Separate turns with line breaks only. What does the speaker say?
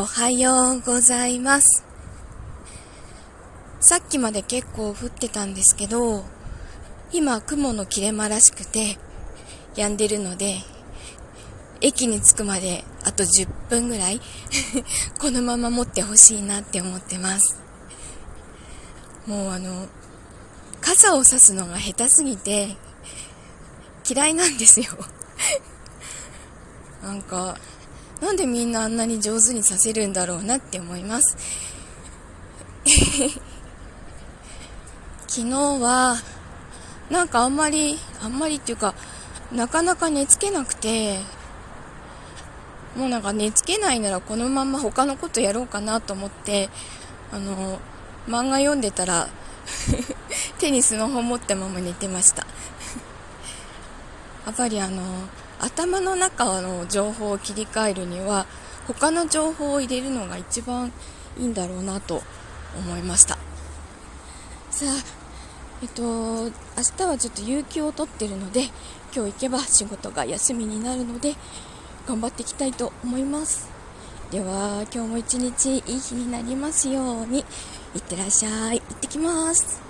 おはようございます。さっきまで結構降ってたんですけど、今雲の切れ間らしくて、止んでるので、駅に着くまであと10分ぐらい このまま持ってほしいなって思ってます。もうあの、傘を差すのが下手すぎて、嫌いなんですよ なんか、なんでみんなあんなに上手にさせるんだろうなって思います。昨日はなんかあんまりあんまりっていうかなかなか寝つけなくてもうなんか寝つけないならこのまま他のことやろうかなと思ってあの漫画読んでたら テニスの本持ったまま寝てました。やっぱりあの頭の中の情報を切り替えるには他の情報を入れるのが一番いいんだろうなと思いました。さあえっと明日はちょっと有給を取ってるので今日行けば仕事が休みになるので頑張っていきたいと思います。では今日も一日いい日になりますように。いってらっしゃい。行ってきます。